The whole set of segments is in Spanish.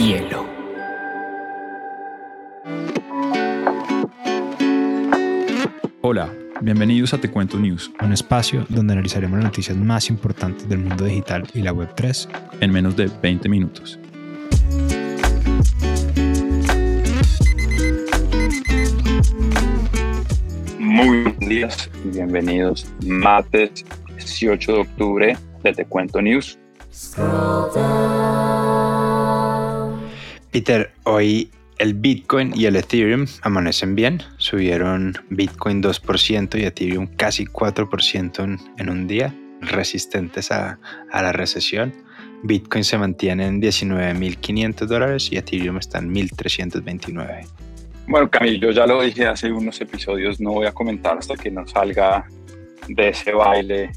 hielo. Hola, bienvenidos a Te Cuento News, un espacio donde analizaremos las noticias más importantes del mundo digital y la Web3 en menos de 20 minutos. Muy buenos días y bienvenidos. Martes 18 de octubre de Te Cuento News. Peter, hoy el Bitcoin y el Ethereum amanecen bien. Subieron Bitcoin 2% y Ethereum casi 4% en, un día, resistentes a, la recesión. Bitcoin se mantiene en 19.500 dólares y Ethereum está en 1.329. Bueno, Camilo, ya lo dije hace unos episodios, no voy a comentar hasta que no salga de ese baile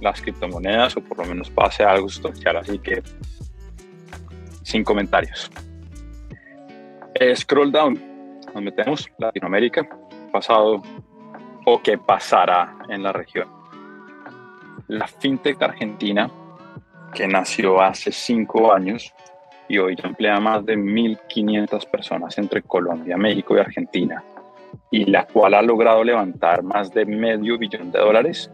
las criptomonedas o por lo menos pase algo sustancial, así que sin comentarios. Eh, scroll down, nos metemos Latinoamérica, pasado o qué pasará en la región. La fintech argentina, que nació hace cinco años y hoy emplea más de 1.500 personas entre Colombia, México y Argentina, y la cual ha logrado levantar más de medio billón de dólares,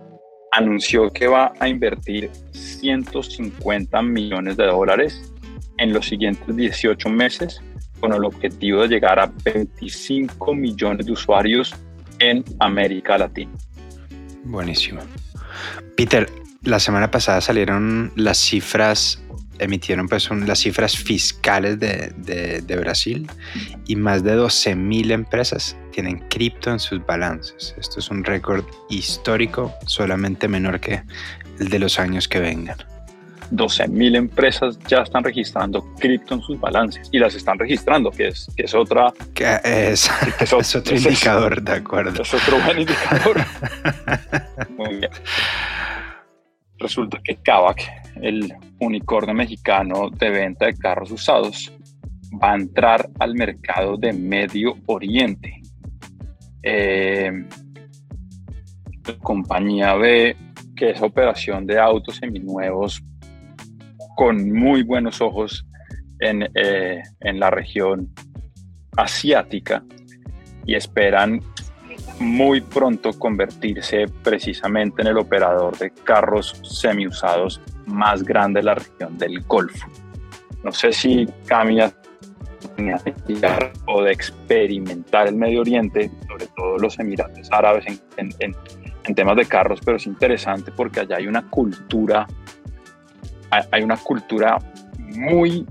anunció que va a invertir 150 millones de dólares en los siguientes 18 meses con el objetivo de llegar a 25 millones de usuarios en América Latina. Buenísimo. Peter, la semana pasada salieron las cifras, emitieron pues las cifras fiscales de, de Brasil y más de 12 mil empresas tienen cripto en sus balances. Esto es un récord histórico, solamente menor que el de los años que vengan. 12.000 empresas ya están registrando cripto en sus balances y las están registrando, que es, que es otra... Que es, es, otro indicador, de acuerdo. Es otro buen indicador. Muy bien. Resulta que Kavak, el unicornio mexicano de venta de carros usados, va a entrar al mercado de Medio Oriente. Eh, la compañía ve que esa operación de autos seminuevos con muy buenos ojos en, eh, en la región asiática y esperan muy pronto convertirse precisamente en el operador de carros semiusados más grande de la región del Golfo. No sé si cambia o de experimentar el Medio Oriente, sobre todo los Emiratos Árabes en, en, en temas de carros, pero es interesante porque allá hay una cultura hay una cultura muy,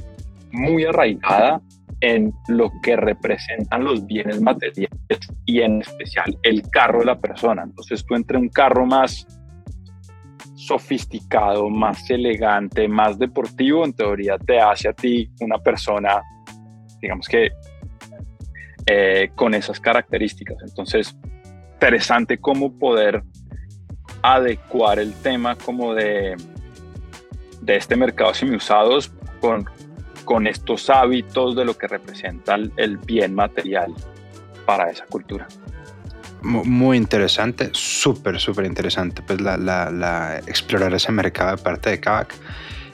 muy arraigada en lo que representan los bienes materiales y en especial el carro de la persona. Entonces tú entre un carro más sofisticado, más elegante, más deportivo, en teoría te hace a ti una persona, digamos que eh, con esas características. Entonces, interesante cómo poder adecuar el tema como de de este mercado semiusados con, con estos hábitos de lo que representa el, bien material para esa cultura. Muy interesante, súper, súper interesante, pues la, la, explorar ese mercado de parte de Kavak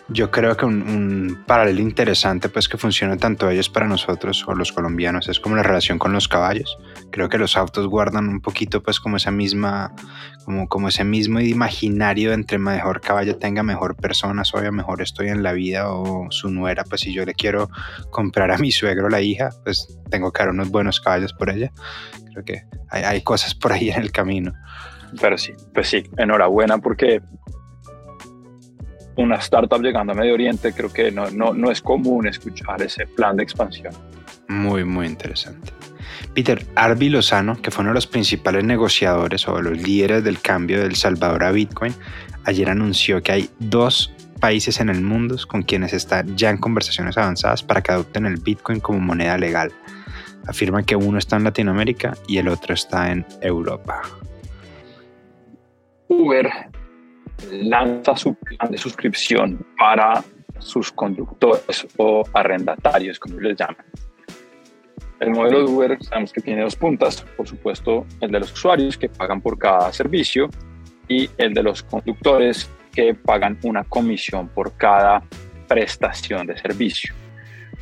yo creo que un, paralelo interesante pues que funciona tanto ellos para nosotros o los colombianos es como la relación con los caballos. Creo que los autos guardan un poquito pues como esa misma como, como ese mismo imaginario entre mejor caballo tenga mejor persona soy mejor estoy en la vida o su nuera pues si yo le quiero comprar a mi suegro la hija pues tengo que dar unos buenos caballos por ella. Creo que hay, hay cosas por ahí en el camino. Pero sí, pues sí, enhorabuena porque una startup llegando a Medio Oriente, creo que no, no, no es común escuchar ese plan de expansión. Muy, muy interesante. Peter Arby Lozano, que fue uno de los principales negociadores o de los líderes del cambio del Salvador a Bitcoin, ayer anunció que hay dos países en el mundo con quienes está ya en conversaciones avanzadas para que adopten el Bitcoin como moneda legal. Afirma que uno está en Latinoamérica y el otro está en Europa. Uber lanza su plan de suscripción para sus conductores o arrendatarios, como les llaman. El modelo de Uber sabemos que tiene dos puntas, por supuesto el de los usuarios que pagan por cada servicio y el de los conductores que pagan una comisión por cada prestación de servicio.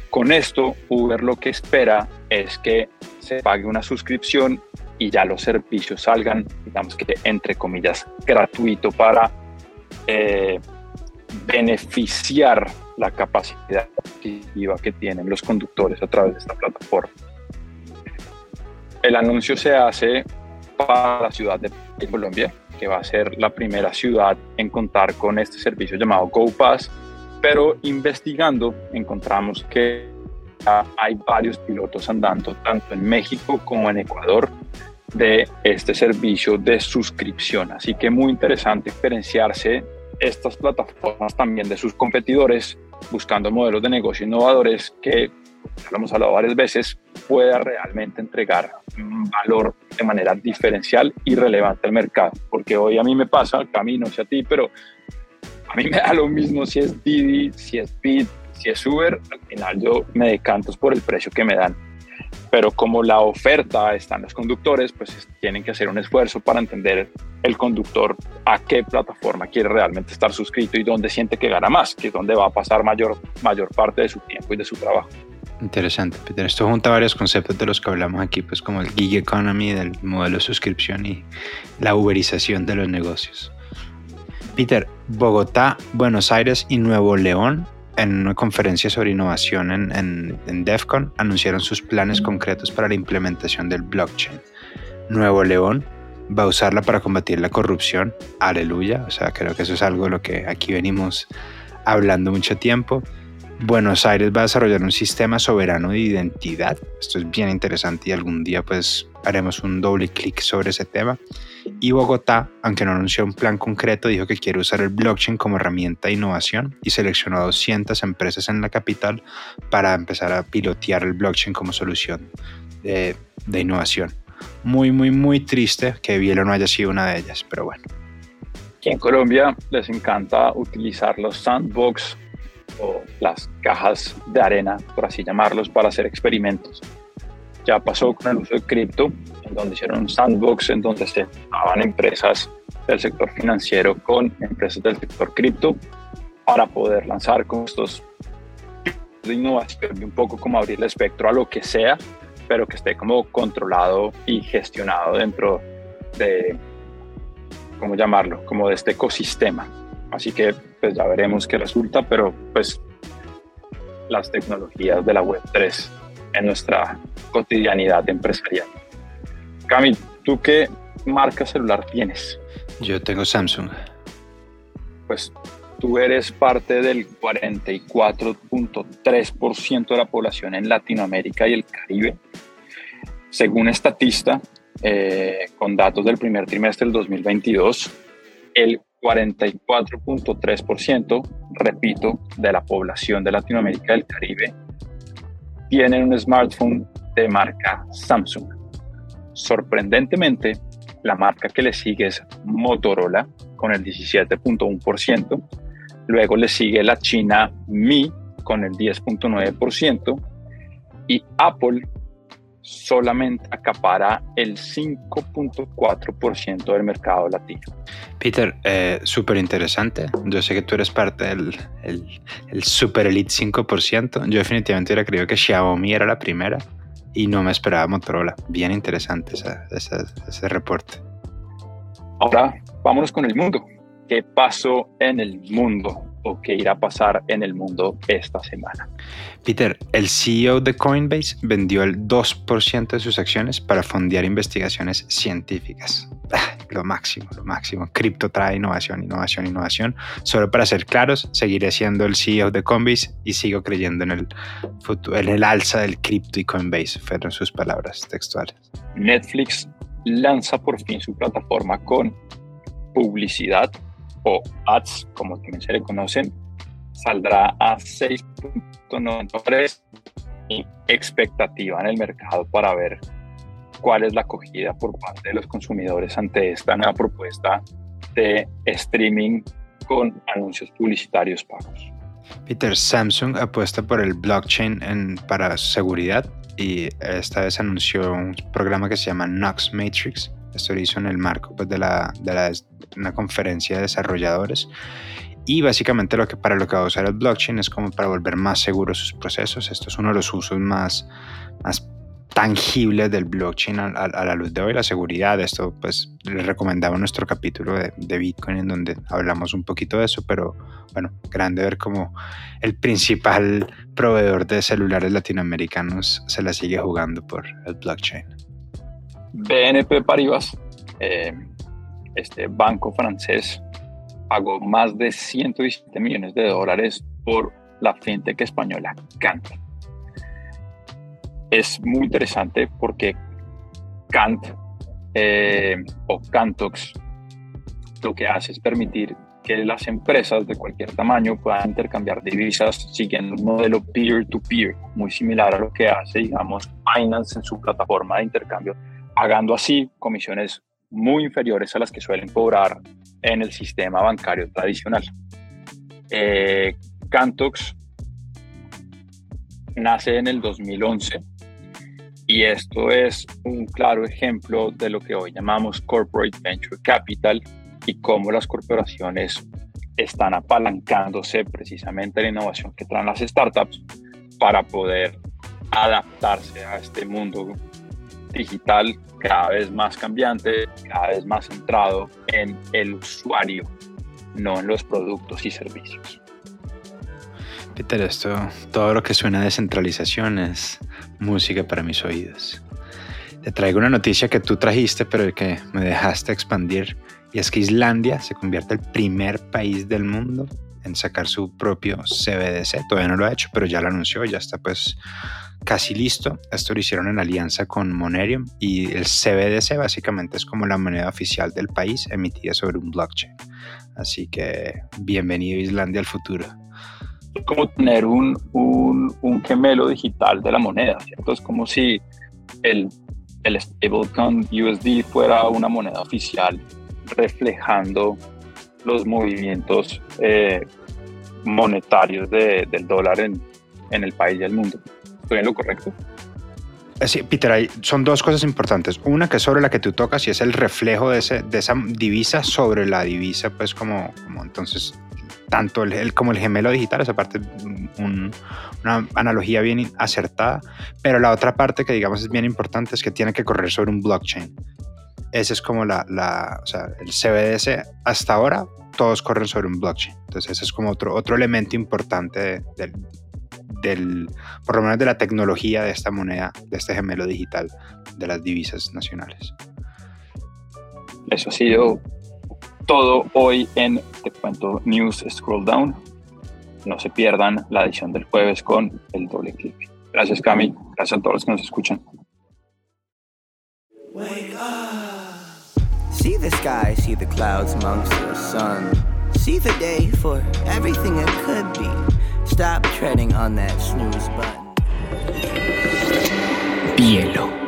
Con esto, Uber lo que espera es que se pague una suscripción y ya los servicios salgan, digamos que entre comillas, gratuito para eh, beneficiar la capacidad adquisitiva que tienen los conductores a través de esta plataforma. El anuncio se hace para la ciudad de Colombia, que va a ser la primera ciudad en contar con este servicio llamado GoPass, pero investigando encontramos que hay varios pilotos andando tanto en México como en Ecuador de este servicio de suscripción. Así que muy interesante diferenciarse estas plataformas también de sus competidores, buscando modelos de negocio innovadores que, lo hemos hablado varias veces, pueda realmente entregar valor de manera diferencial y relevante al mercado. Porque hoy a mí me pasa, camino no sé a ti, pero a mí me da lo mismo si es Didi, si es Bit, si es Uber, al final yo me decanto por el precio que me dan pero como la oferta está en los conductores, pues tienen que hacer un esfuerzo para entender el conductor a qué plataforma quiere realmente estar suscrito y dónde siente que gana más, que es donde va a pasar mayor, mayor parte de su tiempo y de su trabajo. Interesante, Peter. Esto junta varios conceptos de los que hablamos aquí, pues como el gig economy, del modelo de suscripción y la uberización de los negocios. Peter, Bogotá, Buenos Aires y Nuevo León en una conferencia sobre innovación en, en, DEFCON, anunciaron sus planes concretos para la implementación del blockchain. Nuevo León va a usarla para combatir la corrupción. Aleluya. O sea, creo que eso es algo de lo que aquí venimos hablando mucho tiempo. Buenos Aires va a desarrollar un sistema soberano de identidad. Esto es bien interesante y algún día pues haremos un doble clic sobre ese tema. Y Bogotá, aunque no anunció un plan concreto, dijo que quiere usar el blockchain como herramienta de innovación y seleccionó a 200 empresas en la capital para empezar a pilotear el blockchain como solución de, de innovación. Muy, muy, muy triste que Bielo no haya sido una de ellas, pero bueno. Aquí en Colombia les encanta utilizar los sandbox o las cajas de arena, por así llamarlos, para hacer experimentos. Ya pasó con el uso de cripto, donde hicieron un sandbox, en donde se estaban empresas del sector financiero con empresas del sector cripto para poder lanzar con estos de innovación y un poco como abrir el espectro a lo que sea, pero que esté como controlado y gestionado dentro de, ¿cómo llamarlo? Como de este ecosistema. Así que pues ya veremos qué resulta, pero pues las tecnologías de la web 3 en nuestra cotidianidad empresarial. Cami, ¿tú qué marca celular tienes? Yo tengo Samsung. Pues tú eres parte del 44.3% de la población en Latinoamérica y el Caribe. Según Estatista, eh, con datos del primer trimestre del 2022, el 44.3%, repito, de la población de Latinoamérica y el Caribe tienen un smartphone de marca Samsung. Sorprendentemente, la marca que le sigue es Motorola con el 17.1%, luego le sigue la China Mi con el 10.9% y Apple solamente acapara el 5.4% del mercado latino. Peter, eh, súper interesante. Yo sé que tú eres parte del el, Super Elite 5%. Yo definitivamente hubiera creído que Xiaomi era la primera y no me esperaba Motorola. Bien interesante ese reporte. Ahora, vámonos con el mundo. ¿Qué pasó en el mundo? O qué irá a pasar en el mundo esta semana. Peter, el CEO de Coinbase vendió el 2% de sus acciones para fondear investigaciones científicas. Ah, lo máximo, lo máximo. Cripto trae innovación, innovación, innovación. Solo para ser claros, seguiré siendo el CEO de Coinbase y sigo creyendo en el, futuro, en el alza del cripto y Coinbase, fueron sus palabras textuales. Netflix lanza por fin su plataforma con publicidad o ads, como también se le conocen, saldrá a 6.93 y expectativa en el mercado para ver cuál es la acogida por parte de los consumidores ante esta nueva propuesta de streaming con anuncios publicitarios pagos. Peter, Samsung apuesta por el blockchain en, para seguridad y esta vez anunció un programa que se llama Knox Matrix. Esto lo hizo en el marco pues, de, la, de la una conferencia de desarrolladores Y básicamente lo que para lo que va a usar el blockchain es como para volver más seguros sus procesos. Esto es uno de los usos más, más tangibles del blockchain a, la luz de hoy, la seguridad. Esto pues les recomendaba nuestro capítulo de, de, Bitcoin en donde hablamos un poquito de eso, pero bueno, grande ver cómo el principal proveedor de celulares latinoamericanos se la sigue jugando por el blockchain. BNP Paribas, eh, este banco francés, pagó más de 117 millones de dólares por la fintech española Kant. Es muy interesante porque Kant eh, o Cantox lo que hace es permitir que las empresas de cualquier tamaño puedan intercambiar divisas siguiendo un modelo peer-to-peer, muy similar a lo que hace, digamos, Binance en su plataforma de intercambio, pagando así comisiones muy inferiores a las que suelen cobrar en el sistema bancario tradicional. Eh, Cantox nace en el 2011 y esto es un claro ejemplo de lo que hoy llamamos Corporate Venture Capital y cómo las corporaciones están apalancándose precisamente a la innovación que traen las startups para poder adaptarse a este mundo digital cada vez más cambiante, cada vez más centrado en el usuario, no en los productos y servicios. Peter, esto, todo lo que suena a descentralización es música para mis oídos. Te traigo una noticia que tú trajiste, pero que me dejaste expandir, y es que Islandia se convierte en el primer país del mundo en sacar su propio CBDC. Todavía no lo ha hecho, pero ya lo anunció, ya está pues casi listo. Esto lo hicieron en alianza con Monerium y el CBDC básicamente es como la moneda oficial del país emitida sobre un blockchain. Así que bienvenido Islandia al futuro. Es como tener un, un, un, gemelo digital de la moneda, ¿cierto? Es como si el, el stablecoin USD fuera una moneda oficial reflejando los movimientos eh, monetarios de, del dólar en, en el país y el mundo. ¿Estoy en lo correcto? Eh, sí, Peter, hay, son dos cosas importantes. Una que sobre la que tú tocas y es el reflejo de, ese, de esa divisa sobre la divisa, pues como, como entonces, tanto el, como el gemelo digital, esa parte, un, una analogía bien acertada, pero la otra parte que digamos es bien importante es que tiene que correr sobre un blockchain. Ese es como la, la o sea, el CBDC hasta ahora, todos corren sobre un blockchain. Entonces ese es como otro, otro elemento importante del, del, por lo menos de la tecnología de esta moneda, de este gemelo digital de las divisas nacionales. Eso ha sido todo hoy en Te Cuento News Scroll Down. No se pierdan la edición del jueves con el doble clic. Gracias, Cami. Gracias a todos los que nos escuchan. Wake up. See the sky, see the clouds amongst the sun. See the day for everything it could be. Stop treading on that snooze button. Bielo.